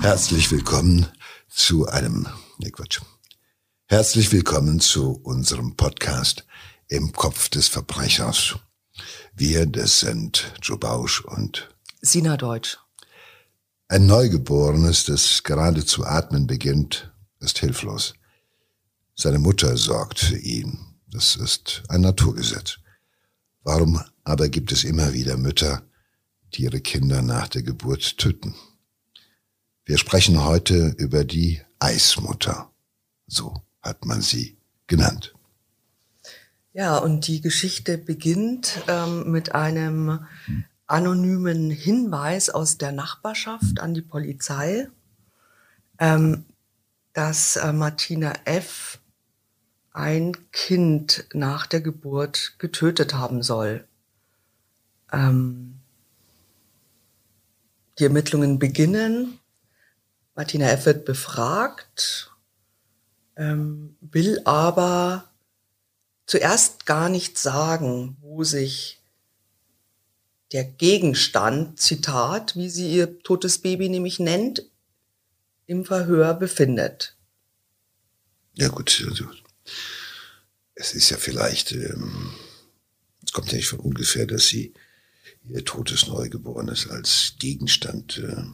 Herzlich willkommen zu einem, ne Quatsch. Herzlich willkommen zu unserem Podcast im Kopf des Verbrechers. Wir, das sind Joe Bausch und Sina Deutsch. Ein Neugeborenes, das gerade zu atmen beginnt, ist hilflos. Seine Mutter sorgt für ihn. Das ist ein Naturgesetz. Warum aber gibt es immer wieder Mütter, die ihre Kinder nach der Geburt töten? Wir sprechen heute über die Eismutter. So hat man sie genannt. Ja, und die Geschichte beginnt ähm, mit einem anonymen Hinweis aus der Nachbarschaft an die Polizei, ähm, dass äh, Martina F. ein Kind nach der Geburt getötet haben soll. Ähm, die Ermittlungen beginnen Martina wird befragt, ähm, will aber zuerst gar nicht sagen, wo sich der Gegenstand, Zitat, wie sie ihr totes Baby nämlich nennt, im Verhör befindet. Ja gut, also, es ist ja vielleicht, ähm, es kommt ja nicht von ungefähr, dass sie ihr totes Neugeborenes als Gegenstand äh,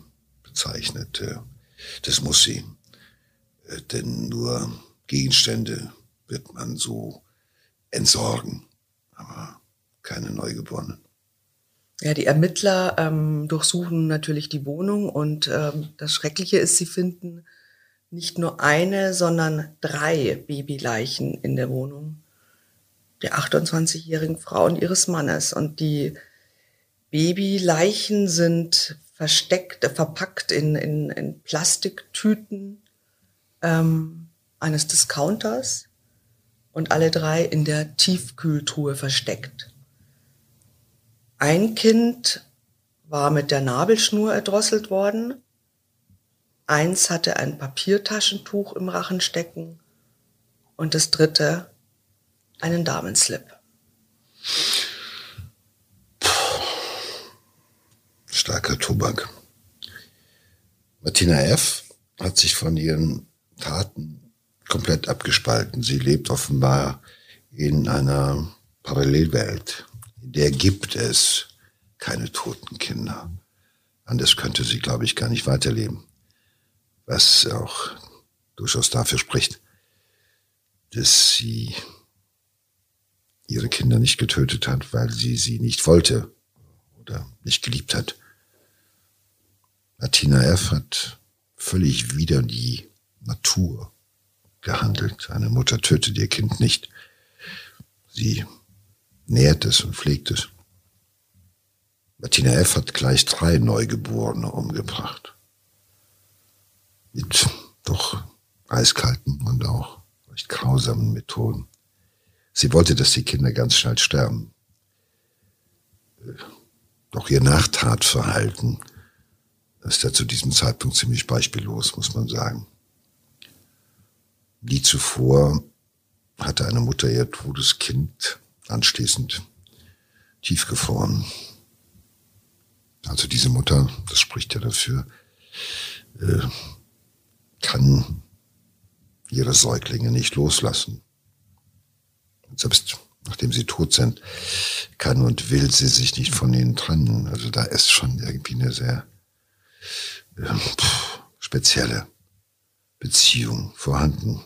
bezeichnet. Äh, das muss sie. Äh, denn nur Gegenstände wird man so entsorgen, aber keine Neugeborenen. Ja, die Ermittler ähm, durchsuchen natürlich die Wohnung und ähm, das Schreckliche ist, sie finden nicht nur eine, sondern drei Babyleichen in der Wohnung der 28-jährigen Frau und ihres Mannes. Und die Babyleichen sind versteckt, äh, verpackt in, in, in Plastiktüten ähm, eines Discounters und alle drei in der Tiefkühltruhe versteckt. Ein Kind war mit der Nabelschnur erdrosselt worden, eins hatte ein Papiertaschentuch im Rachen stecken und das dritte einen Damenslip. Starker Tobak. Martina F. hat sich von ihren Taten komplett abgespalten. Sie lebt offenbar in einer Parallelwelt, in der gibt es keine toten Kinder. Anders könnte sie, glaube ich, gar nicht weiterleben. Was auch durchaus dafür spricht, dass sie ihre Kinder nicht getötet hat, weil sie sie nicht wollte oder nicht geliebt hat. Martina F. hat völlig wider die Natur gehandelt. Eine Mutter tötet ihr Kind nicht. Sie nährt es und pflegt es. Martina F. hat gleich drei Neugeborene umgebracht. Mit doch eiskalten und auch recht grausamen Methoden. Sie wollte, dass die Kinder ganz schnell sterben. Doch ihr Nachtatverhalten ist ja zu diesem Zeitpunkt ziemlich beispiellos, muss man sagen. Nie zuvor hatte eine Mutter ihr totes Kind anschließend tiefgefroren. Also diese Mutter, das spricht ja dafür, äh, kann ihre Säuglinge nicht loslassen. Und selbst nachdem sie tot sind, kann und will sie sich nicht von ihnen trennen. Also da ist schon irgendwie eine sehr spezielle Beziehung vorhanden,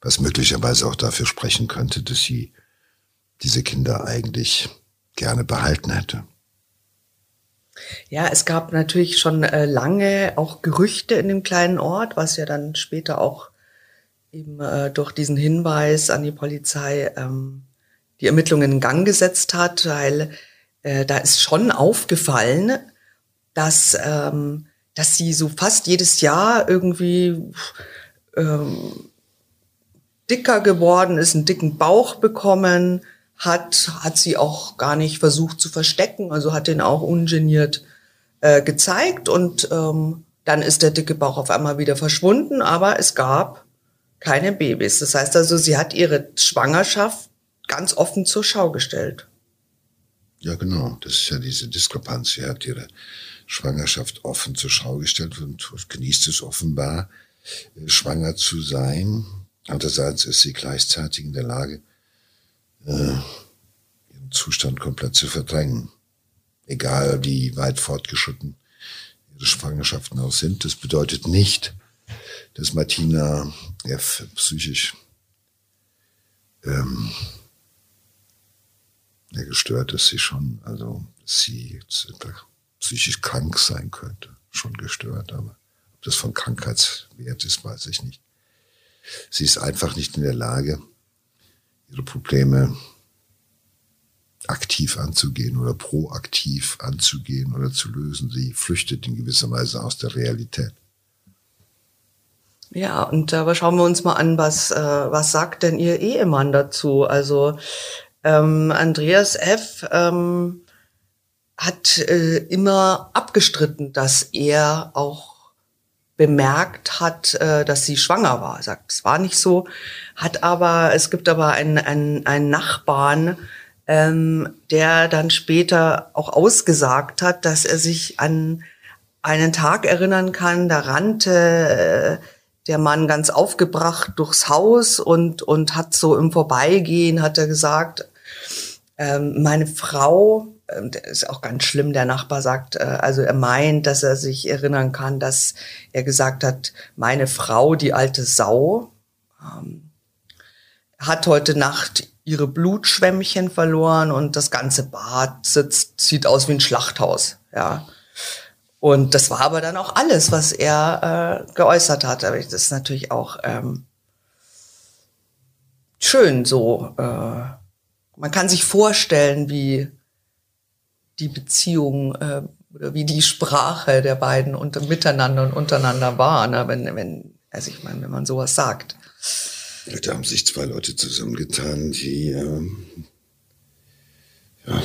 was möglicherweise auch dafür sprechen könnte, dass sie diese Kinder eigentlich gerne behalten hätte. Ja, es gab natürlich schon äh, lange auch Gerüchte in dem kleinen Ort, was ja dann später auch eben äh, durch diesen Hinweis an die Polizei ähm, die Ermittlungen in Gang gesetzt hat, weil äh, da ist schon aufgefallen, dass, ähm, dass sie so fast jedes Jahr irgendwie ähm, dicker geworden ist, einen dicken Bauch bekommen hat, hat sie auch gar nicht versucht zu verstecken, also hat den auch ungeniert äh, gezeigt und ähm, dann ist der dicke Bauch auf einmal wieder verschwunden, aber es gab keine Babys. Das heißt also, sie hat ihre Schwangerschaft ganz offen zur Schau gestellt. Ja, genau. Das ist ja diese Diskrepanz. Sie hat ihre Schwangerschaft offen zur Schau gestellt und genießt es offenbar, äh, schwanger zu sein. Andererseits ist sie gleichzeitig in der Lage, äh, ihren Zustand komplett zu verdrängen. Egal wie weit fortgeschritten ihre Schwangerschaften auch sind. Das bedeutet nicht, dass Martina F. psychisch ähm, gestört ist sie schon. Also sie psychisch krank sein könnte. Schon gestört, aber ob das von Krankheitswert ist, weiß ich nicht. Sie ist einfach nicht in der Lage, ihre Probleme aktiv anzugehen oder proaktiv anzugehen oder zu lösen. Sie flüchtet in gewisser Weise aus der Realität. Ja, und aber schauen wir uns mal an, was, äh, was sagt denn Ihr Ehemann dazu? Also ähm, Andreas F. Ähm, hat äh, immer abgestritten, dass er auch bemerkt hat, äh, dass sie schwanger war. Er sagt, es war nicht so, hat aber, es gibt aber einen, einen, einen Nachbarn, ähm, der dann später auch ausgesagt hat, dass er sich an einen Tag erinnern kann, da rannte äh, der Mann ganz aufgebracht durchs Haus und, und hat so im Vorbeigehen, hat er gesagt, ähm, meine Frau, ist auch ganz schlimm, der Nachbar sagt, äh, also er meint, dass er sich erinnern kann, dass er gesagt hat, meine Frau, die alte Sau, ähm, hat heute Nacht ihre Blutschwämmchen verloren und das ganze Bad sitzt, sieht aus wie ein Schlachthaus, ja. Und das war aber dann auch alles, was er äh, geäußert hat. Aber das ist natürlich auch ähm, schön so. Äh, man kann sich vorstellen, wie die Beziehung äh, oder wie die Sprache der beiden unter, miteinander und untereinander war, ne? wenn, wenn, also ich meine, wenn man sowas sagt. Da haben sich zwei Leute zusammengetan, die ähm, ja,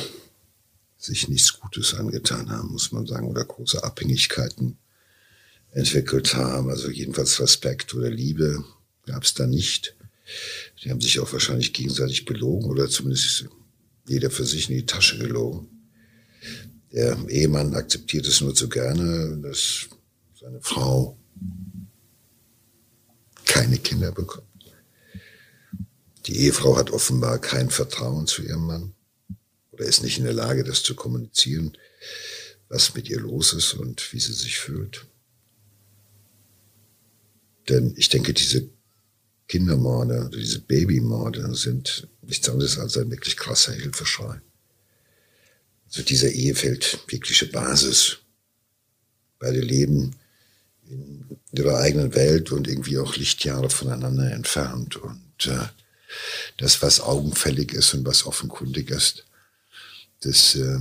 sich nichts Gutes angetan haben, muss man sagen, oder große Abhängigkeiten entwickelt haben. Also jedenfalls Respekt oder Liebe gab es da nicht. Die haben sich auch wahrscheinlich gegenseitig belogen oder zumindest jeder für sich in die Tasche gelogen. Der Ehemann akzeptiert es nur zu gerne, dass seine Frau keine Kinder bekommt. Die Ehefrau hat offenbar kein Vertrauen zu ihrem Mann oder ist nicht in der Lage, das zu kommunizieren, was mit ihr los ist und wie sie sich fühlt. Denn ich denke, diese Kindermorde, diese Babymorde sind nichts anderes als ein wirklich krasser Hilfeschrei. Also dieser Ehe fehlt wirkliche Basis. Beide leben in ihrer eigenen Welt und irgendwie auch Lichtjahre voneinander entfernt. Und äh, das, was augenfällig ist und was offenkundig ist, das äh,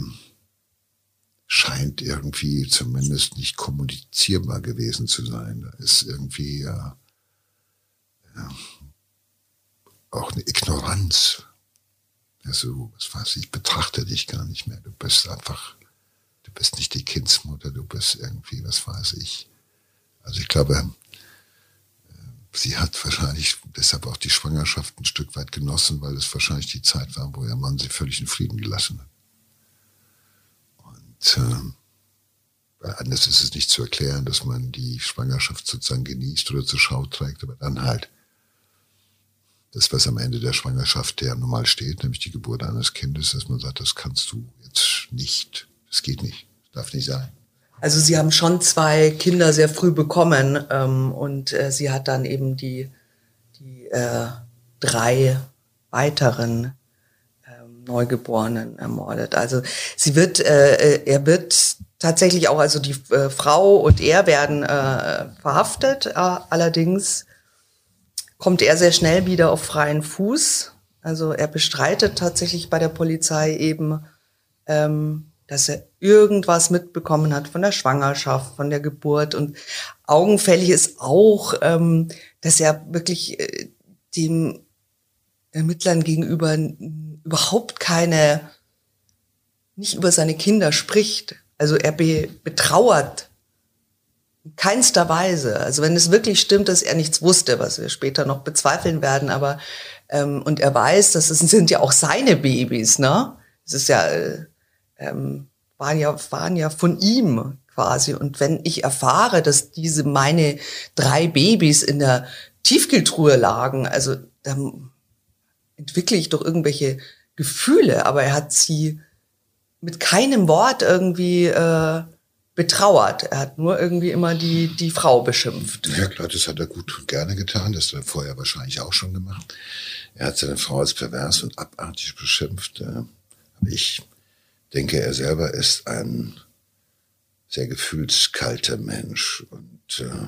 scheint irgendwie zumindest nicht kommunizierbar gewesen zu sein. Da ist irgendwie äh, ja, auch eine Ignoranz. Also, was weiß ich, betrachte dich gar nicht mehr. Du bist einfach, du bist nicht die Kindsmutter, du bist irgendwie, was weiß ich. Also ich glaube, äh, sie hat wahrscheinlich deshalb auch die Schwangerschaft ein Stück weit genossen, weil es wahrscheinlich die Zeit war, wo ihr Mann sie völlig in Frieden gelassen hat. Und äh, anders ist es nicht zu erklären, dass man die Schwangerschaft sozusagen genießt oder zur Schau trägt, aber dann halt das, was am Ende der Schwangerschaft ja normal steht, nämlich die Geburt eines Kindes, dass man sagt, das kannst du jetzt nicht. Das geht nicht. Das darf nicht sein. Also sie haben schon zwei Kinder sehr früh bekommen ähm, und äh, sie hat dann eben die, die äh, drei weiteren ähm, Neugeborenen ermordet. Also sie wird, äh, äh er wird tatsächlich auch, also die äh, Frau und er werden äh, verhaftet, äh, allerdings kommt er sehr schnell wieder auf freien Fuß. Also er bestreitet tatsächlich bei der Polizei eben, ähm, dass er irgendwas mitbekommen hat von der Schwangerschaft, von der Geburt. Und augenfällig ist auch, ähm, dass er wirklich äh, dem Ermittlern gegenüber überhaupt keine, nicht über seine Kinder spricht. Also er be, betrauert keinster Weise. Also wenn es wirklich stimmt, dass er nichts wusste, was wir später noch bezweifeln werden, aber ähm, und er weiß, dass es sind ja auch seine Babys, ne? Es ist ja, äh, ähm, waren ja, waren ja von ihm quasi. Und wenn ich erfahre, dass diese meine drei Babys in der Tiefkühltruhe lagen, also dann entwickle ich doch irgendwelche Gefühle, aber er hat sie mit keinem Wort irgendwie äh, betrauert. Er hat nur irgendwie immer die, die Frau beschimpft. Ja klar, das hat er gut und gerne getan. Das hat er vorher wahrscheinlich auch schon gemacht. Er hat seine Frau als pervers und abartig beschimpft. Ich denke, er selber ist ein sehr gefühlskalter Mensch und äh,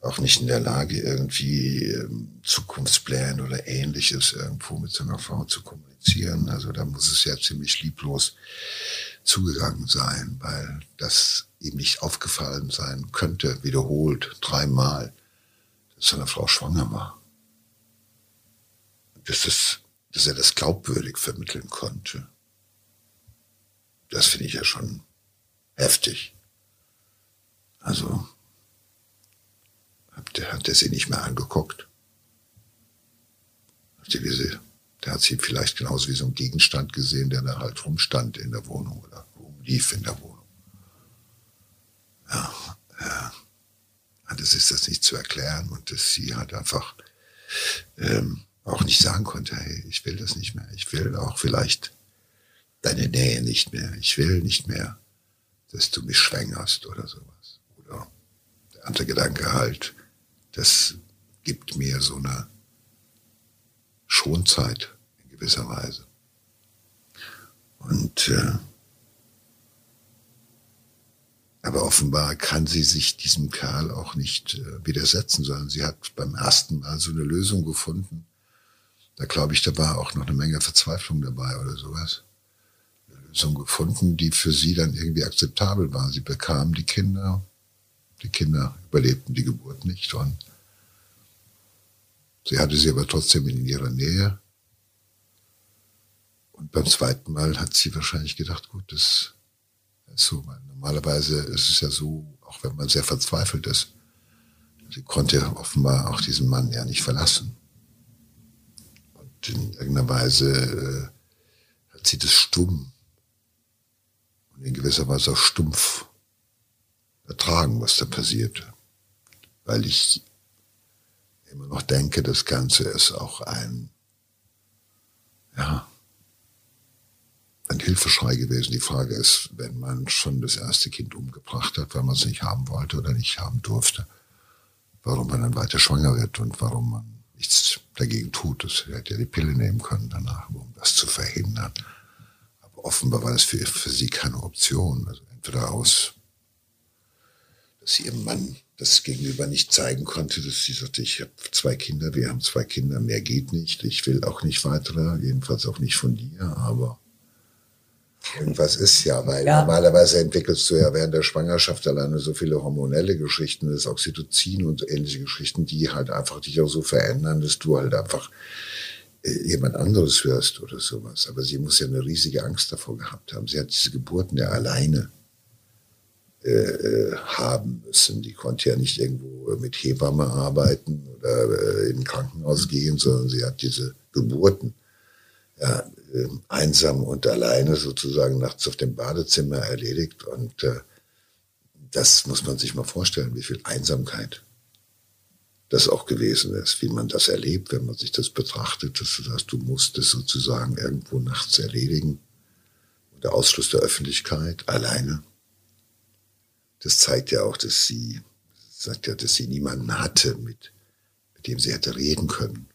auch nicht in der Lage, irgendwie ähm, Zukunftspläne oder ähnliches irgendwo mit seiner Frau zu kommunizieren. Also da muss es ja ziemlich lieblos zugegangen sein, weil das ihm nicht aufgefallen sein könnte, wiederholt, dreimal, dass seine Frau schwanger war. Dass, das, dass er das glaubwürdig vermitteln konnte. Das finde ich ja schon heftig. Also, hat er sie nicht mehr angeguckt. Der hat sie vielleicht genauso wie so ein Gegenstand gesehen, der da halt rumstand in der Wohnung oder rumlief in der Wohnung. Ja, ja. Das ist das nicht zu erklären und dass sie halt einfach ähm, auch nicht sagen konnte, hey, ich will das nicht mehr. Ich will auch vielleicht deine Nähe nicht mehr. Ich will nicht mehr, dass du mich schwängerst oder sowas. Oder der andere Gedanke halt, das gibt mir so eine Schonzeit in gewisser Weise. Und äh, aber offenbar kann sie sich diesem Kerl auch nicht äh, widersetzen, sondern sie hat beim ersten Mal so eine Lösung gefunden. Da glaube ich, da war auch noch eine Menge Verzweiflung dabei oder sowas. Eine Lösung gefunden, die für sie dann irgendwie akzeptabel war. Sie bekam die Kinder, die Kinder überlebten die Geburt nicht und sie hatte sie aber trotzdem in ihrer Nähe. Und beim zweiten Mal hat sie wahrscheinlich gedacht, gut, das ist so, normalerweise ist es ja so, auch wenn man sehr verzweifelt ist, sie konnte offenbar auch diesen Mann ja nicht verlassen. Und in irgendeiner Weise äh, hat sie das stumm und in gewisser Weise auch stumpf ertragen, was da passierte. Weil ich immer noch denke, das Ganze ist auch ein, ja, ein Hilfeschrei gewesen. Die Frage ist, wenn man schon das erste Kind umgebracht hat, weil man es nicht haben wollte oder nicht haben durfte, warum man dann weiter schwanger wird und warum man nichts dagegen tut. Das hätte ja die Pille nehmen können danach, um das zu verhindern. Aber offenbar war das für, für sie keine Option. Also entweder aus, dass sie ihrem Mann das Gegenüber nicht zeigen konnte, dass sie sagte, ich habe zwei Kinder, wir haben zwei Kinder, mehr geht nicht, ich will auch nicht weitere, jedenfalls auch nicht von dir, aber Irgendwas ist ja, weil ja. normalerweise entwickelst du ja während der Schwangerschaft alleine so viele hormonelle Geschichten, das Oxytocin und ähnliche Geschichten, die halt einfach dich auch so verändern, dass du halt einfach äh, jemand anderes hörst oder sowas. Aber sie muss ja eine riesige Angst davor gehabt haben. Sie hat diese Geburten ja alleine äh, äh haben müssen. Die konnte ja nicht irgendwo mit Hebamme arbeiten oder äh, in ein Krankenhaus gehen, sondern sie hat diese Geburten ja, äh, einsam und alleine sozusagen nachts auf dem Badezimmer erledigt. Und äh, das muss man sich mal vorstellen, wie viel Einsamkeit das auch gewesen ist, wie man das erlebt, wenn man sich das betrachtet, dass du sagst, du musst es sozusagen irgendwo nachts erledigen. der Ausschluss der Öffentlichkeit alleine. Das zeigt ja auch, dass sie, sagt ja, dass sie niemanden hatte, mit, mit dem sie hätte reden können.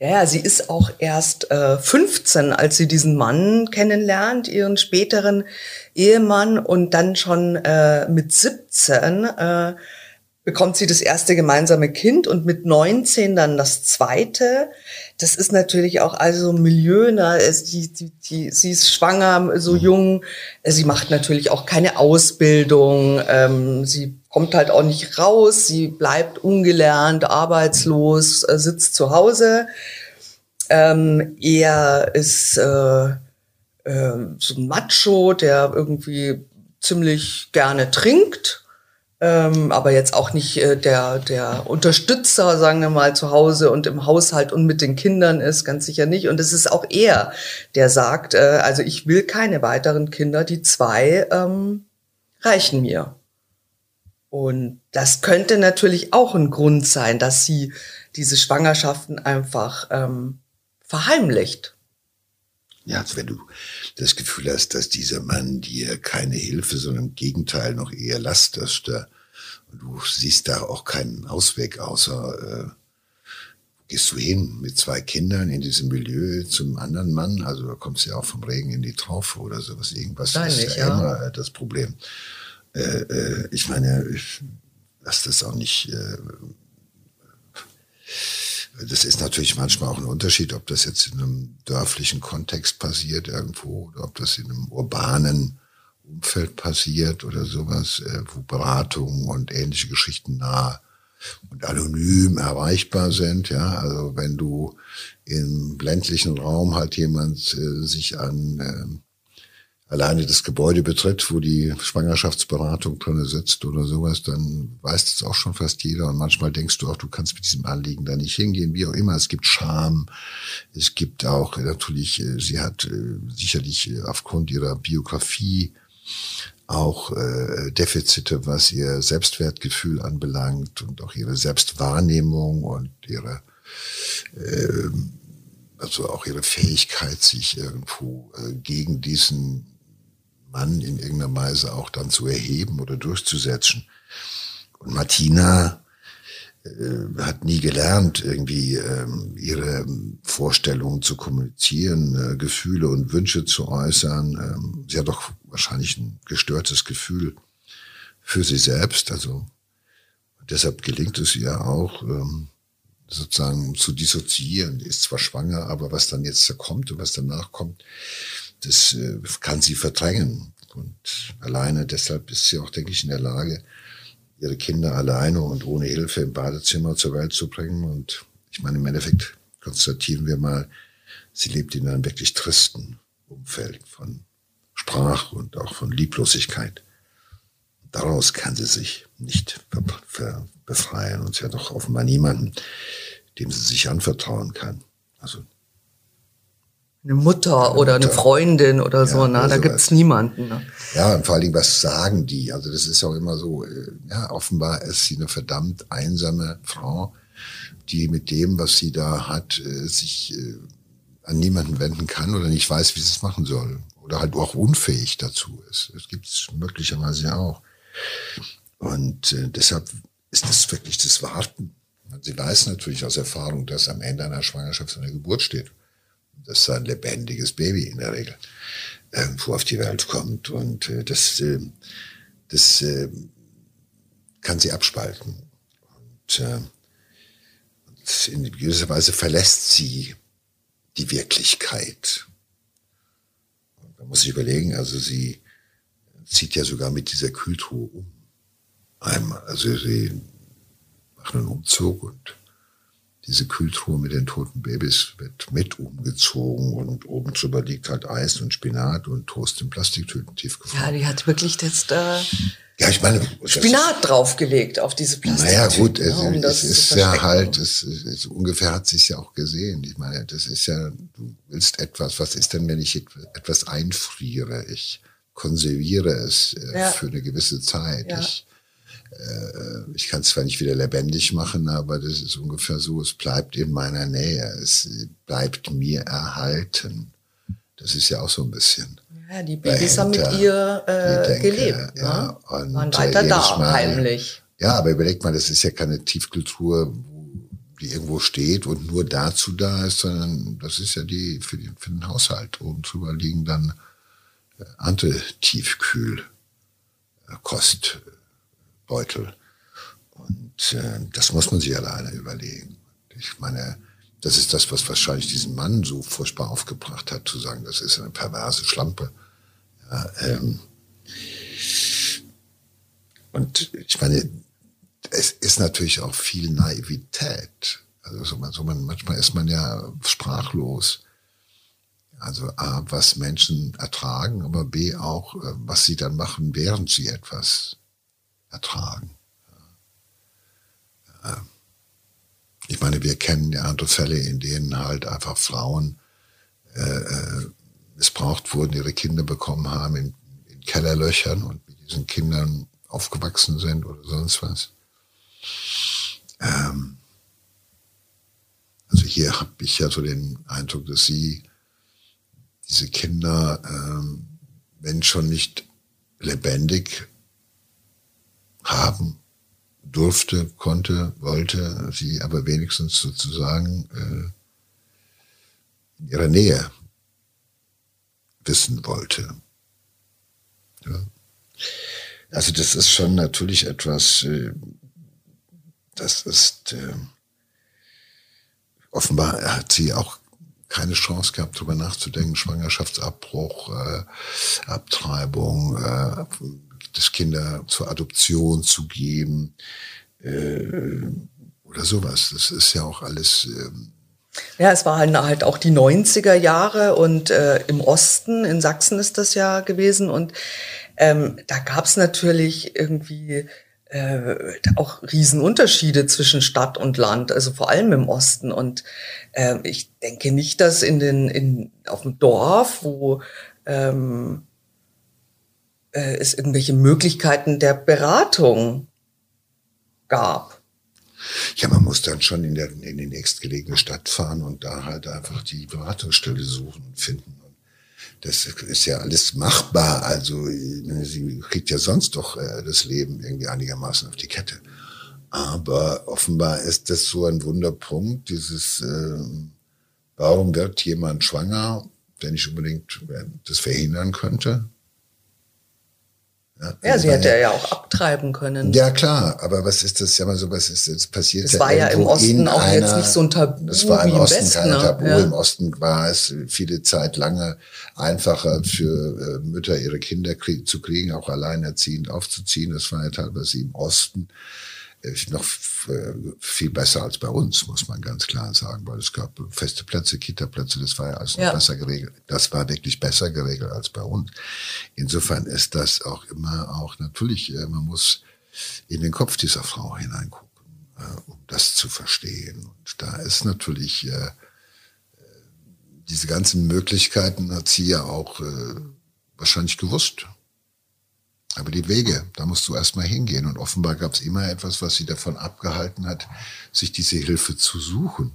Ja, sie ist auch erst äh, 15, als sie diesen Mann kennenlernt, ihren späteren Ehemann, und dann schon äh, mit 17 äh, bekommt sie das erste gemeinsame Kind und mit 19 dann das zweite. Das ist natürlich auch also Milieu, ne? die, die, die, sie ist schwanger, so mhm. jung. Sie macht natürlich auch keine Ausbildung. Ähm, sie kommt halt auch nicht raus. Sie bleibt ungelernt, arbeitslos, äh, sitzt zu Hause. Ähm, er ist äh, äh, so ein Macho, der irgendwie ziemlich gerne trinkt ähm, aber jetzt auch nicht äh, der, der Unterstützer, sagen wir mal, zu Hause und im Haushalt und mit den Kindern ist, ganz sicher nicht. Und es ist auch er, der sagt, äh, also ich will keine weiteren Kinder, die zwei ähm, reichen mir. Und das könnte natürlich auch ein Grund sein, dass sie diese Schwangerschaften einfach ähm, verheimlicht. Ja, also wenn du das Gefühl hast, dass dieser Mann dir keine Hilfe, sondern im Gegenteil noch eher Last ist, und du siehst da auch keinen Ausweg, außer äh, gehst du hin mit zwei Kindern in diesem Milieu zum anderen Mann, also da kommst du ja auch vom Regen in die Traufe oder sowas, irgendwas das ist ja, ja, immer das Problem. Äh, äh, ich meine, ich lass das auch nicht äh, das ist natürlich manchmal auch ein Unterschied, ob das jetzt in einem dörflichen Kontext passiert irgendwo oder ob das in einem urbanen Umfeld passiert oder sowas, äh, wo Beratungen und ähnliche Geschichten nah und anonym erreichbar sind. Ja, also wenn du im ländlichen Raum halt jemand äh, sich an äh, alleine das Gebäude betritt, wo die Schwangerschaftsberatung drinne sitzt oder sowas, dann weiß das auch schon fast jeder. Und manchmal denkst du auch, du kannst mit diesem Anliegen da nicht hingehen, wie auch immer. Es gibt Scham. Es gibt auch natürlich, äh, sie hat äh, sicherlich äh, aufgrund ihrer Biografie auch äh, Defizite, was ihr Selbstwertgefühl anbelangt und auch ihre Selbstwahrnehmung und ihre äh, also auch ihre Fähigkeit, sich irgendwo äh, gegen diesen Mann in irgendeiner Weise auch dann zu erheben oder durchzusetzen. Und Martina äh, hat nie gelernt, irgendwie ähm, ihre Vorstellungen zu kommunizieren, äh, Gefühle und Wünsche zu äußern. Ähm, sie hat doch wahrscheinlich ein gestörtes Gefühl für sie selbst. Also deshalb gelingt es ihr auch, ähm, sozusagen zu dissoziieren. Ist zwar schwanger, aber was dann jetzt kommt und was danach kommt, das äh, kann sie verdrängen. Und alleine deshalb ist sie auch, denke ich, in der Lage, ihre Kinder alleine und ohne Hilfe im Badezimmer zur Welt zu bringen. Und ich meine, im Endeffekt konstatieren wir mal, sie lebt in einem wirklich tristen Umfeld von Sprache und auch von Lieblosigkeit. Daraus kann sie sich nicht befreien und sie hat auch offenbar niemanden, dem sie sich anvertrauen kann. Also eine Mutter eine oder Mutter. eine Freundin oder ja, so, na, da gibt's niemanden. Ne? Ja, und vor allen Dingen, was sagen die? Also das ist auch immer so, äh, ja, offenbar ist sie eine verdammt einsame Frau, die mit dem, was sie da hat, äh, sich äh, an niemanden wenden kann oder nicht weiß, wie sie es machen soll. Oder halt auch unfähig dazu ist. Das gibt's möglicherweise auch. Und deshalb ist das wirklich das Warten. Sie weiß natürlich aus Erfahrung, dass am Ende einer Schwangerschaft eine Geburt steht dass ein lebendiges Baby in der Regel irgendwo auf die Welt kommt. Und äh, das, äh, das äh, kann sie abspalten. Und, in gewisser Weise verlässt sie die Wirklichkeit. Man muss sich überlegen, also sie zieht ja sogar mit dieser Kühltruhe um. Einmal, also sie macht einen Umzug und diese Kühltruhe mit den toten Babys wird mit umgezogen und oben drüber liegt halt Eis und Spinat und Toast in Plastiktüten tiefgefroren. Ja, die hat wirklich jetzt äh, ja, ich meine, Spinat draufgelegt auf diese Plastiktüten. Naja, gut, es, ja, um es ist ja halt, es, es, ungefähr hat sich ja auch gesehen. Ich meine, das ist ja, du willst etwas, was ist denn, wenn ich etwas einfriere? Ich konserviere es äh, ja. für eine gewisse Zeit. Ja. Ich ich kann es zwar nicht wieder lebendig machen, aber das ist ungefähr so, es bleibt in meiner Nähe, es bleibt mir erhalten. Das ist ja auch so ein bisschen. Ja, die Babys haben mit ihr äh, gelebt. Ja, ne? und Waren weiter da, mal, heimlich. Ja, aber überleg mal, das ist ja keine Tiefkultur, die irgendwo steht und nur dazu da ist, sondern das ist ja die für, den, für den Haushalt. Oben drüber liegen dann äh, Antitiefkühlkost. Beutel. Und äh, das muss man sich alleine überlegen. Ich meine, das ist das, was wahrscheinlich diesen Mann so furchtbar aufgebracht hat, zu sagen, das ist eine perverse Schlampe. Ja, ähm, und ich meine, es ist natürlich auch viel Naivität. Also so man, so man, manchmal ist man ja sprachlos. Also A, was Menschen ertragen, aber B auch, äh, was sie dann machen, während sie etwas ertragen. Ich meine, wir kennen ja andere Fälle, in denen halt einfach Frauen äh, äh, missbraucht wurden, ihre Kinder bekommen haben in, in Kellerlöchern und mit diesen Kindern aufgewachsen sind oder sonst was. Ähm, also hier habe ich ja so den Eindruck, dass sie diese Kinder, ähm, wenn schon nicht lebendig haben durfte, konnte, wollte, sie aber wenigstens sozusagen äh, in ihrer Nähe wissen wollte. Ja. Also das ist schon natürlich etwas, äh, das ist äh, offenbar hat sie auch keine Chance gehabt, darüber nachzudenken, Schwangerschaftsabbruch, äh, Abtreibung, äh, das Kinder zur Adoption zu geben äh, oder sowas. Das ist ja auch alles. Ähm, ja, es waren halt auch die 90er Jahre und äh, im Osten, in Sachsen ist das ja gewesen und ähm, da gab es natürlich irgendwie äh, auch Riesenunterschiede zwischen Stadt und Land, also vor allem im Osten. Und äh, ich denke nicht, dass in den in auf dem Dorf, wo ähm, äh, es irgendwelche Möglichkeiten der Beratung gab. Ja, man muss dann schon in, der, in die nächstgelegene Stadt fahren und da halt einfach die Beratungsstelle suchen und finden. Und das ist ja alles machbar. Also sie kriegt ja sonst doch äh, das Leben irgendwie einigermaßen auf die Kette. Aber offenbar ist das so ein Wunderpunkt, dieses, äh, warum wird jemand schwanger, der nicht unbedingt das verhindern könnte? Ja, ja sie hätte ja auch abtreiben können. Ja, klar, aber was ist das ja mal so, was ist das passiert? Das ja war ja im Osten auch einer, jetzt nicht so ein Tabu. Das war im Osten Westen, kein ne? Tabu. Ja. Im Osten war es viele Zeit lange einfacher für äh, Mütter, ihre Kinder zu kriegen, auch alleinerziehend aufzuziehen. Das war ja teilweise im Osten noch äh, viel besser als bei uns, muss man ganz klar sagen, weil es gab feste Plätze, Kita-Plätze, das war ja alles ja. besser geregelt. Das war wirklich besser geregelt als bei uns. Insofern ist das auch immer auch natürlich, äh, man muss in den Kopf dieser Frau hineingucken, äh, um das zu verstehen. Und da ist natürlich diese ganzen Möglichkeiten hat sie ja auch wahrscheinlich gewusst. Aber die Wege, da musst du erstmal hingehen. Und offenbar gab es immer etwas, was sie davon abgehalten hat, sich diese Hilfe zu suchen.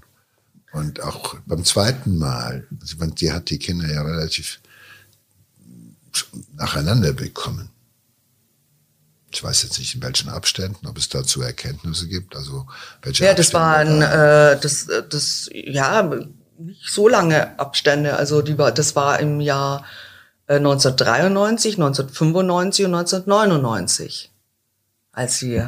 Und auch beim zweiten Mal, die hat die Kinder ja relativ nacheinander bekommen. Ich weiß jetzt nicht in welchen Abständen, ob es dazu Erkenntnisse gibt. Also welche ja, das waren äh, das, das ja nicht so lange Abstände. Also die war, das war im Jahr 1993, 1995 und 1999, als sie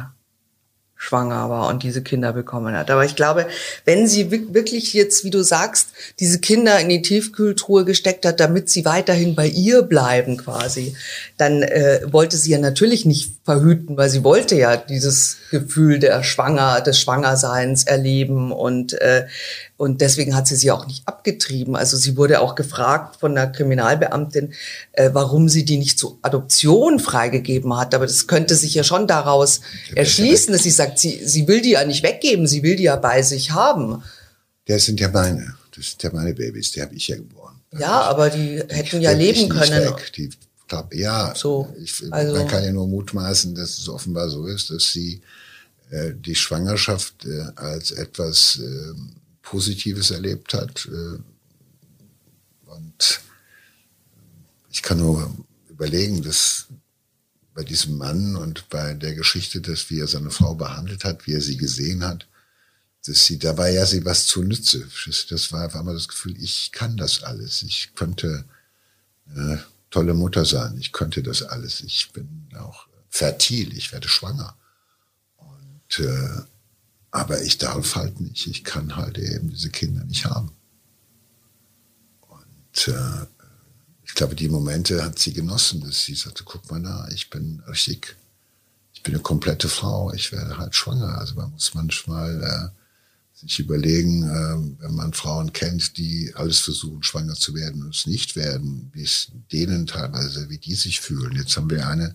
schwanger war und diese Kinder bekommen hat. Aber ich glaube, wenn sie wirklich jetzt, wie du sagst, diese Kinder in die Tiefkühltruhe gesteckt hat, damit sie weiterhin bei ihr bleiben quasi, dann äh, wollte sie ja natürlich nicht verhüten, weil sie wollte ja dieses Gefühl der Schwanger, des Schwangerseins erleben und äh, und deswegen hat sie sie auch nicht abgetrieben. Also sie wurde auch gefragt von der Kriminalbeamtin, äh, warum sie die nicht zur Adoption freigegeben hat. Aber das könnte sich ja schon daraus erschließen, dass sie sagt, sie, sie will die ja nicht weggeben, sie will die ja bei sich haben. Das sind ja meine, das sind ja meine Babys, die habe ich ja geboren. Ja, aber die hätten ja leben können. Die, glaub, ja, so, ich, also. man kann ja nur mutmaßen, dass es offenbar so ist, dass sie äh, die Schwangerschaft äh, als etwas äh, Positives erlebt hat. Äh, und ich kann nur überlegen, dass bei diesem Mann und bei der Geschichte, dass wie er seine Frau behandelt hat, wie er sie gesehen hat, dass sie, da war ja sie was zu Nütze. Das war einfach mal das Gefühl, ich kann das alles. Ich könnte eine tolle Mutter sein. Ich könnte das alles. Ich bin auch fertil. Ich werde schwanger. Und äh, aber ich darf halt nicht. Ich kann halt eben diese Kinder nicht haben. Und äh, ich glaube, die Momente hat sie genossen, dass sie sagte, guck mal da, ich bin richtig, ich bin eine komplette Frau, ich werde halt schwanger. Also man muss manchmal äh, sich überlegen, äh, wenn man Frauen kennt, die alles versuchen, schwanger zu werden und es nicht werden, wie es denen teilweise, wie die sich fühlen. Jetzt haben wir eine,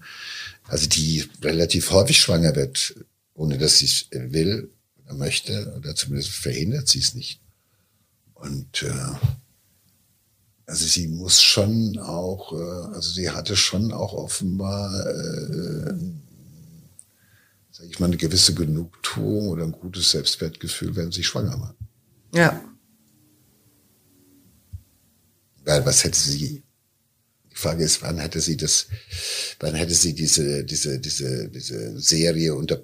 also die relativ häufig schwanger wird, ohne dass sie es will oder möchte, oder zumindest verhindert sie es nicht. Und äh, also sie muss schon auch, äh, also sie hatte schon auch offenbar, äh, sage ich mal, eine gewisse Genugtuung oder ein gutes Selbstwertgefühl, wenn sie schwanger war. Ja. Weil was hätte sie? Die Frage ist, wann hätte sie das, wann hätte sie diese, diese, diese, diese Serie unter,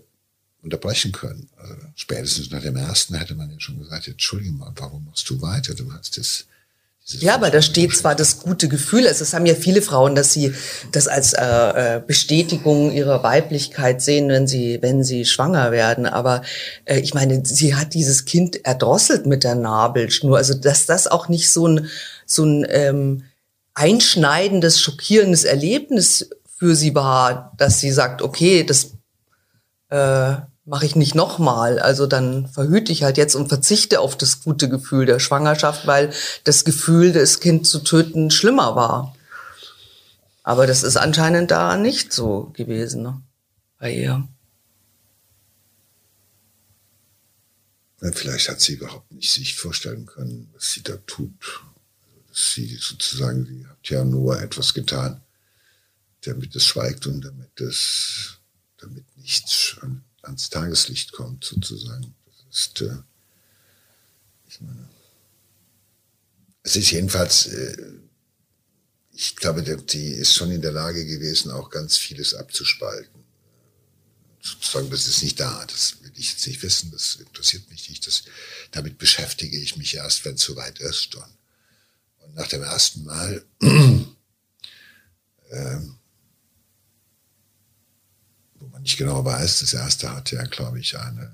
unterbrechen können? Also spätestens nach dem ersten hätte man ja schon gesagt, Entschuldigung, warum machst du weiter? Du hast das, ja, aber da steht zwar das gute Gefühl, also es haben ja viele Frauen, dass sie das als äh, äh, Bestätigung ihrer Weiblichkeit sehen, wenn sie, wenn sie schwanger werden. Aber äh, ich meine, sie hat dieses Kind erdrosselt mit der Nabelschnur. Also dass das auch nicht so ein, so ein ähm, einschneidendes, schockierendes Erlebnis für sie war, dass sie sagt, okay, das äh, mache ich nicht nochmal. Also dann verhüte ich halt jetzt und verzichte auf das gute Gefühl der Schwangerschaft, weil das Gefühl, das Kind zu töten, schlimmer war. Aber das ist anscheinend da nicht so gewesen ne? bei ihr. vielleicht hat sie überhaupt nicht sich vorstellen können, was sie da tut. Also, sie sozusagen, sie hat ja nur etwas getan, damit es schweigt und damit es, damit nichts ans Tageslicht kommt, sozusagen. Das ist, äh, ich meine, es ist jedenfalls, äh, ich glaube, die ist schon in der Lage gewesen, auch ganz vieles abzuspalten. Sozusagen, das ist nicht da, das will ich jetzt nicht wissen, das interessiert mich nicht. Das, damit beschäftige ich mich erst, wenn es soweit ist. Und, und nach dem ersten Mal ähm, wo man nicht genau weiß. Das erste hat ja, glaube ich, eine,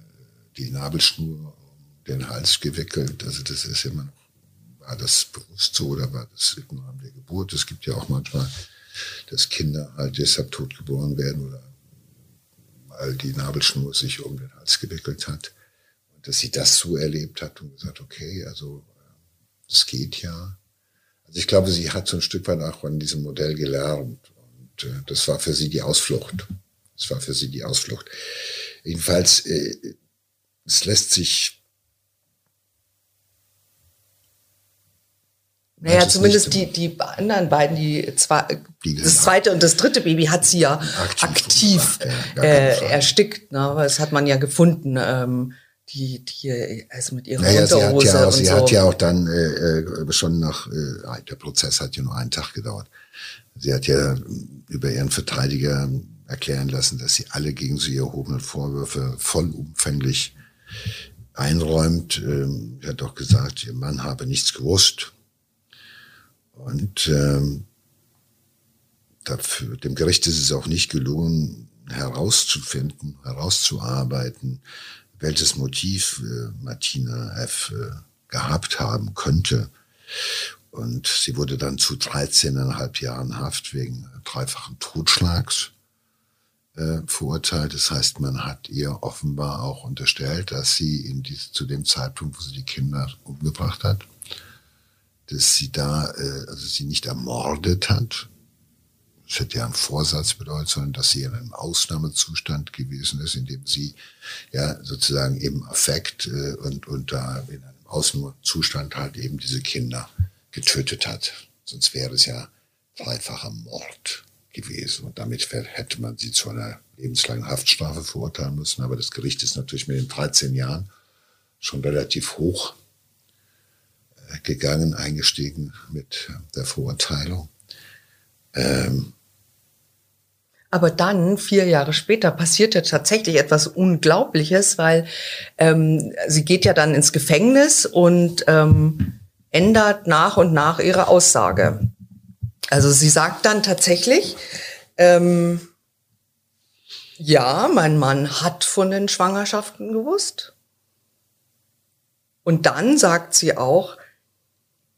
die Nabelschnur um den Hals gewickelt. Also das ist immer noch, war das bewusst so oder war das im Rahmen der Geburt? Es gibt ja auch manchmal, dass Kinder halt deshalb tot geboren werden oder weil die Nabelschnur sich um den Hals gewickelt hat. Und dass sie das so erlebt hat und gesagt, okay, also es geht ja. Also ich glaube, sie hat so ein Stück weit auch an diesem Modell gelernt. Und äh, das war für sie die Ausflucht. Das war für sie die Ausflucht. Jedenfalls, äh, es lässt sich Naja, zumindest die, die anderen beiden, die zwei, die das zweite und das dritte Baby hat sie ja aktiv, aktiv äh, erstickt. Ne? Das hat man ja gefunden, ähm, die, die, also mit ihrer naja, Unterhose sie hat ja, und sie so. hat ja auch dann äh, äh schon nach, äh, der Prozess hat ja nur einen Tag gedauert. Sie hat ja über ihren Verteidiger erklären lassen, dass sie alle gegen sie erhobenen Vorwürfe vollumfänglich einräumt. Ähm, er hat auch gesagt, ihr Mann habe nichts gewusst. Und ähm, dafür, dem Gericht ist es auch nicht gelungen, herauszufinden, herauszuarbeiten, welches Motiv äh, Martina F. Äh, gehabt haben könnte. Und sie wurde dann zu 13,5 Jahren Haft wegen dreifachen Totschlags äh, verurteilt. Das heißt, man hat ihr offenbar auch unterstellt, dass sie in dies, zu dem Zeitpunkt, wo sie die Kinder umgebracht hat, dass sie da, äh, also sie nicht ermordet hat. Das hätte ja ein Vorsatz bedeutet, sondern dass sie in einem Ausnahmezustand gewesen ist, in dem sie ja sozusagen eben Affekt äh, und, und da in einem Ausnahmezustand halt eben diese Kinder getötet hat. Sonst wäre es ja dreifacher Mord gewesen. Und damit hätte man sie zu einer lebenslangen Haftstrafe verurteilen müssen. Aber das Gericht ist natürlich mit den 13 Jahren schon relativ hoch äh, gegangen, eingestiegen mit der Verurteilung. Ähm, aber dann, vier Jahre später, passierte tatsächlich etwas Unglaubliches, weil ähm, sie geht ja dann ins Gefängnis und ähm, ändert nach und nach ihre Aussage. Also sie sagt dann tatsächlich, ähm, ja, mein Mann hat von den Schwangerschaften gewusst. Und dann sagt sie auch,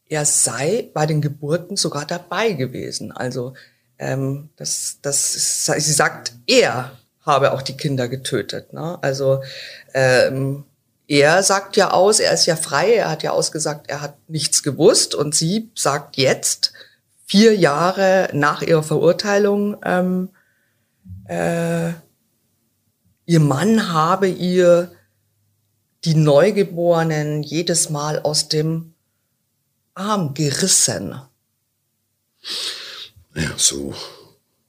er sei bei den Geburten sogar dabei gewesen. Also ähm, das, das ist, sie sagt, er habe auch die Kinder getötet. Ne? Also ähm, er sagt ja aus, er ist ja frei, er hat ja ausgesagt, er hat nichts gewusst und sie sagt jetzt, vier Jahre nach ihrer Verurteilung, ähm, äh, ihr Mann habe ihr die Neugeborenen jedes Mal aus dem Arm gerissen. Ja, so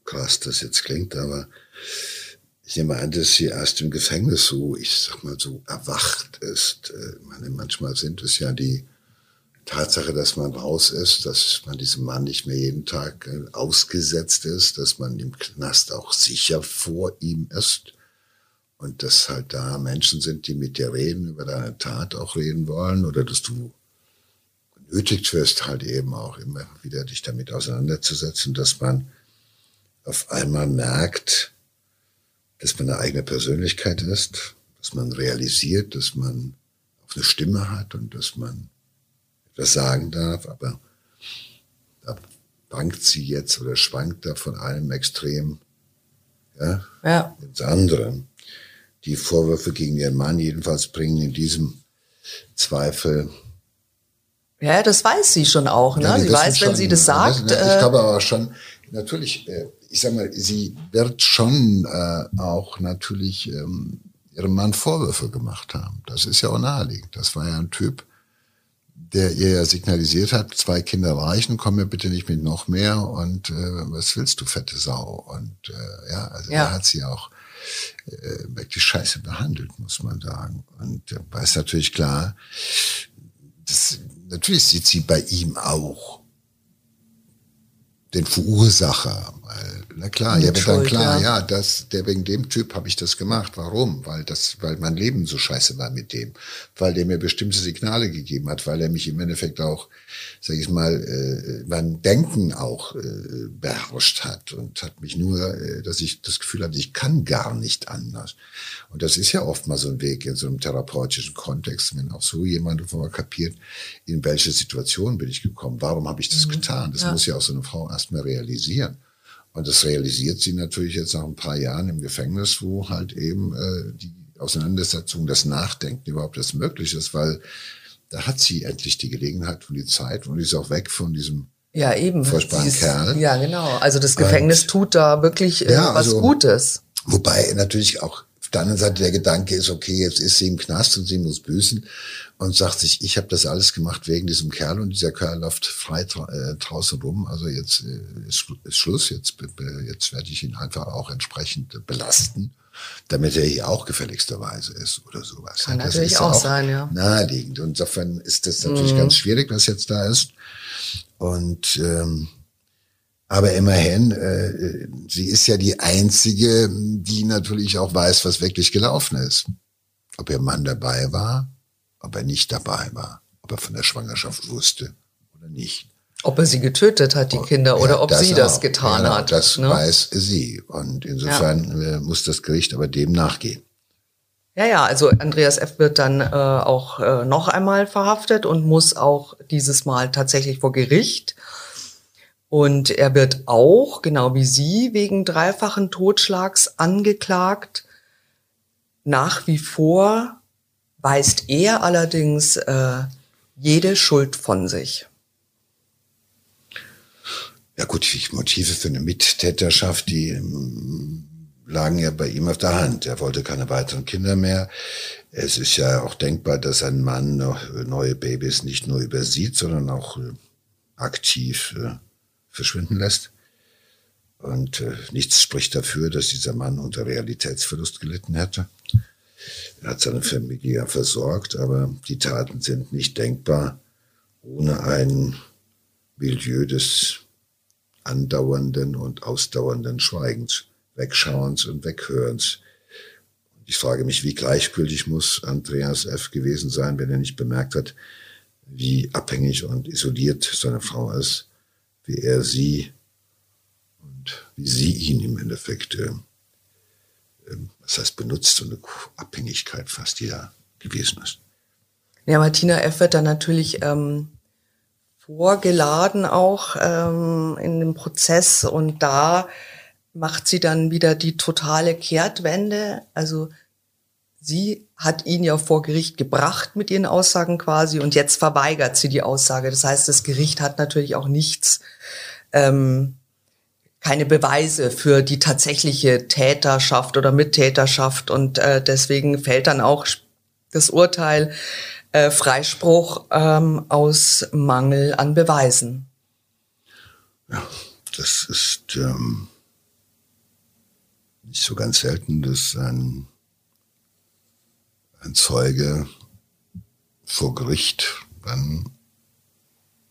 krass das jetzt klingt, aber ich nehme an, dass sie erst im Gefängnis so, ich sag mal so, erwacht ist. Äh, ich meine, manchmal sind es ja die Tatsache, dass man raus ist, dass man diesem Mann nicht mehr jeden Tag äh, ausgesetzt ist, dass man im Knast auch sicher vor ihm ist und dass halt da Menschen sind, die mit dir reden, über deine Tat auch reden wollen oder dass du genötigt wirst, halt eben auch immer wieder dich damit auseinanderzusetzen, dass man auf einmal merkt, dass man eine eigene Persönlichkeit ist, dass man realisiert, dass man auch eine Stimme hat und dass man etwas sagen darf, aber da wankt sie jetzt oder schwankt da von einem Extrem ja, ja. ins andere. Die Vorwürfe gegen ihren Mann jedenfalls bringen in diesem Zweifel ja, das weiß sie schon auch. Ne? Ja, sie weiß, schon, wenn sie das sagt. Das, ich glaube aber schon, natürlich, äh, ich sag mal, sie wird schon äh, auch natürlich ähm, ihrem Mann Vorwürfe gemacht haben. Das ist ja auch naheliegend. Das war ja ein Typ, der ihr ja signalisiert hat, zwei Kinder reichen, komm mir bitte nicht mit noch mehr und äh, was willst du, fette Sau? Und äh, ja, also ja. da hat sie auch äh, wirklich scheiße behandelt, muss man sagen. Und äh, weiß natürlich klar, das, natürlich sieht sie bei ihm auch den Verursacher. Weil, na klar, ja, wird dann klar, ja. ja, das, der wegen dem Typ habe ich das gemacht. Warum? Weil das, weil mein Leben so scheiße war mit dem, weil der mir bestimmte Signale gegeben hat, weil er mich im Endeffekt auch, sag ich mal, äh, mein Denken auch äh, beherrscht hat und hat mich nur, äh, dass ich das Gefühl hatte, ich kann gar nicht anders. Und das ist ja oft mal so ein Weg in so einem therapeutischen Kontext, wenn auch so jemand mal kapiert, in welche Situation bin ich gekommen, warum habe ich das mhm. getan. Das ja. muss ja auch so eine Frau erstmal realisieren. Und das realisiert sie natürlich jetzt nach ein paar Jahren im Gefängnis, wo halt eben äh, die Auseinandersetzung, das Nachdenken überhaupt erst möglich ist, weil da hat sie endlich die Gelegenheit und die Zeit und ist auch weg von diesem ja, eben. furchtbaren Dieses, Kerl. Ja, genau. Also das Gefängnis und, tut da wirklich äh, ja, was also, Gutes. Wobei natürlich auch der anderen Seite der Gedanke ist, okay, jetzt ist sie im Knast und sie muss büßen und sagt sich, ich habe das alles gemacht wegen diesem Kerl und dieser Kerl läuft frei äh, draußen rum. Also jetzt äh, ist, ist Schluss, jetzt, jetzt werde ich ihn einfach auch entsprechend belasten, damit er hier auch gefälligsterweise ist oder sowas. Kann das natürlich auch, auch, sein, ja. Naheliegend. Und insofern ist das natürlich mhm. ganz schwierig, was jetzt da ist. Und ähm, aber immerhin, äh, sie ist ja die einzige, die natürlich auch weiß, was wirklich gelaufen ist. Ob ihr Mann dabei war, ob er nicht dabei war, ob er von der Schwangerschaft wusste oder nicht. Ob er sie getötet hat, die oh, Kinder, oder ob das sie das getan genau, hat. Das ne? weiß sie. Und insofern ja. Äh, muss das Gericht aber dem nachgehen. Ja, ja, also Andreas F. wird dann äh, auch äh, noch einmal verhaftet und muss auch dieses Mal tatsächlich vor Gericht. Und er wird auch, genau wie Sie, wegen dreifachen Totschlags angeklagt. Nach wie vor weist er allerdings äh, jede Schuld von sich. Ja gut, die Motive für eine Mittäterschaft, die ähm, lagen ja bei ihm auf der Hand. Er wollte keine weiteren Kinder mehr. Es ist ja auch denkbar, dass ein Mann neue Babys nicht nur übersieht, sondern auch äh, aktiv äh, verschwinden lässt. Und äh, nichts spricht dafür, dass dieser Mann unter Realitätsverlust gelitten hätte. Er hat seine Familie versorgt, aber die Taten sind nicht denkbar ohne ein Milieu des andauernden und ausdauernden Schweigens, Wegschauens und Weghörens. Ich frage mich, wie gleichgültig muss Andreas F. gewesen sein, wenn er nicht bemerkt hat, wie abhängig und isoliert seine Frau ist, wie er sie und wie sie ihn im Endeffekt äh, was heißt benutzt, so eine Abhängigkeit fast, die da gewesen ist. Ja, Martina F. wird dann natürlich ähm, vorgeladen auch ähm, in dem Prozess und da macht sie dann wieder die totale Kehrtwende. Also sie hat ihn ja vor Gericht gebracht mit ihren Aussagen quasi und jetzt verweigert sie die Aussage. Das heißt, das Gericht hat natürlich auch nichts, ähm, keine Beweise für die tatsächliche Täterschaft oder Mittäterschaft und äh, deswegen fällt dann auch das Urteil äh, Freispruch ähm, aus Mangel an Beweisen. Ja, das ist ähm, nicht so ganz selten, dass ein, ein Zeuge vor Gericht dann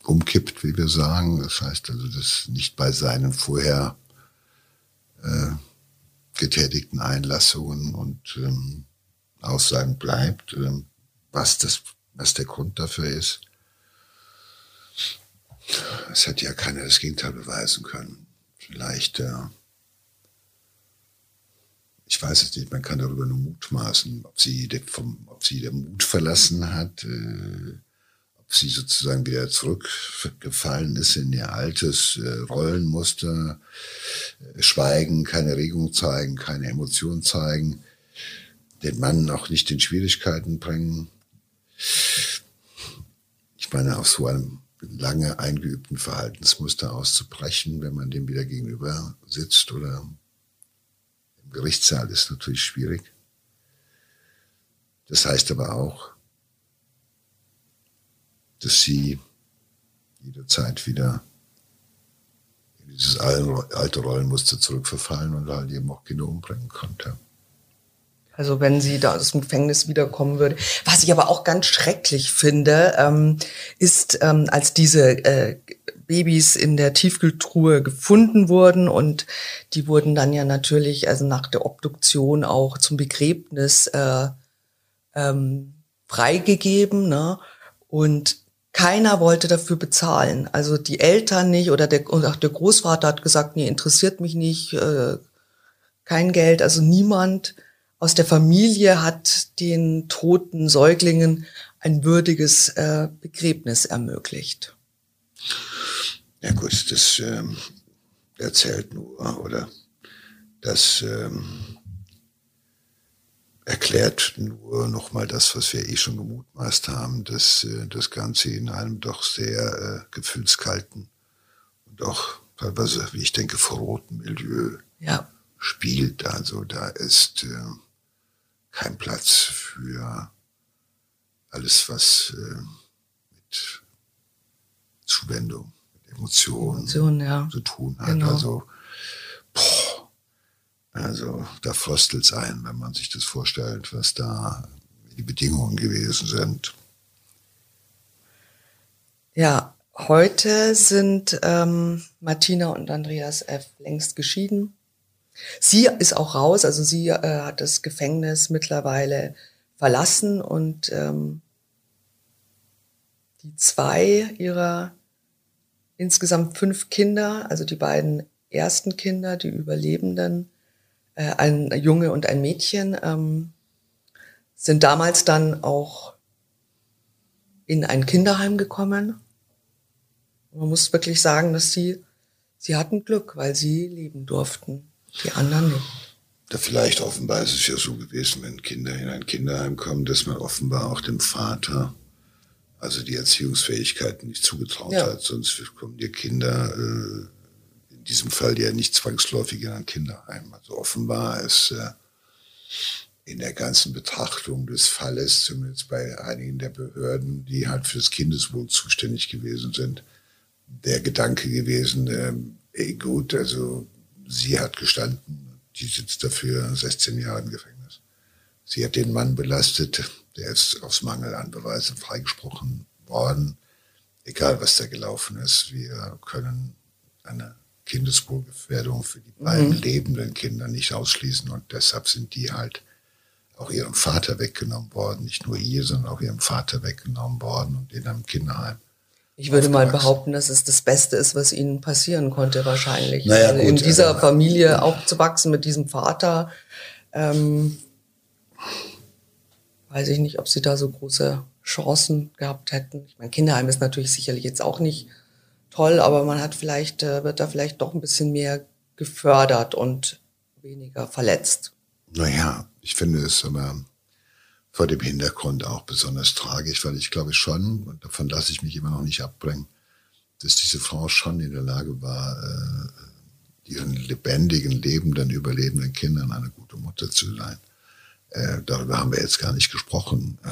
umkippt, wie wir sagen. Das heißt also, dass nicht bei seinen vorher äh, getätigten Einlassungen und ähm, Aussagen bleibt, ähm, was das, was der Grund dafür ist. Es hätte ja keiner das Gegenteil beweisen können. Vielleicht, äh, ich weiß es nicht, man kann darüber nur mutmaßen, ob sie, vom, ob sie den Mut verlassen hat, äh, ob sie sozusagen wieder zurückgefallen ist in ihr altes äh, Rollenmuster, äh, schweigen, keine Regung zeigen, keine Emotion zeigen, den Mann auch nicht in Schwierigkeiten bringen. Ich meine, auf so einem lange eingeübten Verhaltensmuster auszubrechen, wenn man dem wieder gegenüber sitzt oder Gerichtssaal ist natürlich schwierig. Das heißt aber auch, dass sie jederzeit wieder in dieses alte Rollenmuster zurückverfallen und halt eben auch Kinder umbringen konnte. Also wenn sie da aus dem Gefängnis wiederkommen würde. Was ich aber auch ganz schrecklich finde, ähm, ist, ähm, als diese äh, Babys in der Tiefkühltruhe gefunden wurden und die wurden dann ja natürlich, also nach der Obduktion auch zum Begräbnis äh, ähm, freigegeben. Ne? Und keiner wollte dafür bezahlen. Also die Eltern nicht oder der, auch der Großvater hat gesagt, nee, interessiert mich nicht, äh, kein Geld, also niemand aus der Familie hat den toten Säuglingen ein würdiges äh, Begräbnis ermöglicht. Ja gut, das ähm, erzählt nur oder das ähm, erklärt nur nochmal das, was wir eh schon gemutmaßt haben, dass äh, das Ganze in einem doch sehr äh, gefühlskalten und auch teilweise, wie ich denke, verroten Milieu ja. spielt. Also da ist äh, kein Platz für alles, was äh, mit Zuwendung, Emotionen Emotion, ja. zu tun hat. Genau. Also, boah, also da fröstelt's ein, wenn man sich das vorstellt, was da die Bedingungen gewesen sind. Ja, heute sind ähm, Martina und Andreas F. längst geschieden. Sie ist auch raus, also sie äh, hat das Gefängnis mittlerweile verlassen und ähm, die zwei ihrer insgesamt fünf Kinder, also die beiden ersten Kinder, die Überlebenden, äh, ein Junge und ein Mädchen, ähm, sind damals dann auch in ein Kinderheim gekommen. Man muss wirklich sagen, dass sie, sie hatten Glück, weil sie leben durften. Die anderen nicht. Da vielleicht offenbar ist es ja so gewesen, wenn Kinder in ein Kinderheim kommen, dass man offenbar auch dem Vater also die Erziehungsfähigkeiten nicht zugetraut ja. hat. Sonst kommen die Kinder, äh, in diesem Fall ja nicht zwangsläufig in ein Kinderheim. Also offenbar ist äh, in der ganzen Betrachtung des Falles, zumindest bei einigen der Behörden, die halt fürs Kindeswohl zuständig gewesen sind, der Gedanke gewesen, äh, ey gut, also sie hat gestanden, die sitzt dafür 16 Jahre im Gefängnis. Sie hat den Mann belastet, der ist aus Mangel an Beweisen freigesprochen worden. Egal, was da gelaufen ist, wir können eine Kindeswohlgefährdung für die beiden mhm. lebenden Kinder nicht ausschließen und deshalb sind die halt auch ihrem Vater weggenommen worden, nicht nur ihr, sondern auch ihrem Vater weggenommen worden und in einem Kinderheim. Ich würde mal behaupten, dass es das Beste ist, was ihnen passieren konnte, wahrscheinlich. Naja, also gut, in dieser also, Familie aufzuwachsen mit diesem Vater, ähm, weiß ich nicht, ob sie da so große Chancen gehabt hätten. Ich meine, Kinderheim ist natürlich sicherlich jetzt auch nicht toll, aber man hat vielleicht, äh, wird da vielleicht doch ein bisschen mehr gefördert und weniger verletzt. Naja, ich finde es aber vor dem Hintergrund auch besonders tragisch, weil ich glaube schon, und davon lasse ich mich immer noch nicht abbringen, dass diese Frau schon in der Lage war, äh, ihren lebendigen, lebenden, überlebenden Kindern eine gute Mutter zu sein. Äh, darüber haben wir jetzt gar nicht gesprochen. Äh,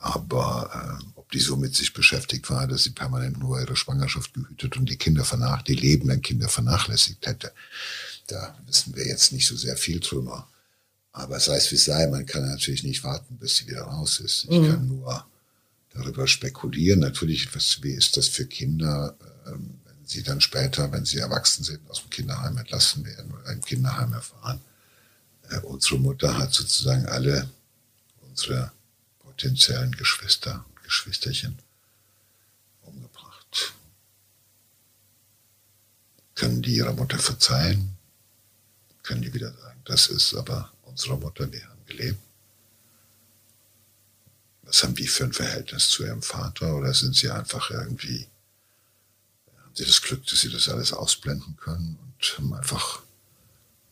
aber äh, ob die so mit sich beschäftigt war, dass sie permanent nur ihre Schwangerschaft gehütet und die Kinder vernach, die lebenden Kinder vernachlässigt hätte, da wissen wir jetzt nicht so sehr viel drüber. Aber sei es wie es sei, man kann natürlich nicht warten, bis sie wieder raus ist. Ich mhm. kann nur darüber spekulieren. Natürlich, was, wie ist das für Kinder, ähm, wenn sie dann später, wenn sie erwachsen sind, aus dem Kinderheim entlassen werden oder im Kinderheim erfahren. Äh, unsere Mutter hat sozusagen alle unsere potenziellen Geschwister und Geschwisterchen umgebracht. Können die ihrer Mutter verzeihen? Können die wieder sagen, das ist aber unsere Mutter, wir haben gelebt? Was haben die für ein Verhältnis zu ihrem Vater? Oder sind sie einfach irgendwie, haben sie das Glück, dass sie das alles ausblenden können und haben einfach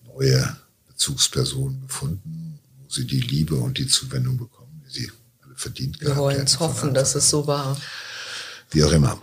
neue Bezugspersonen gefunden, wo sie die Liebe und die Zuwendung bekommen, die sie verdient haben. Wir wollen es hoffen, dass es so war. Wie auch immer.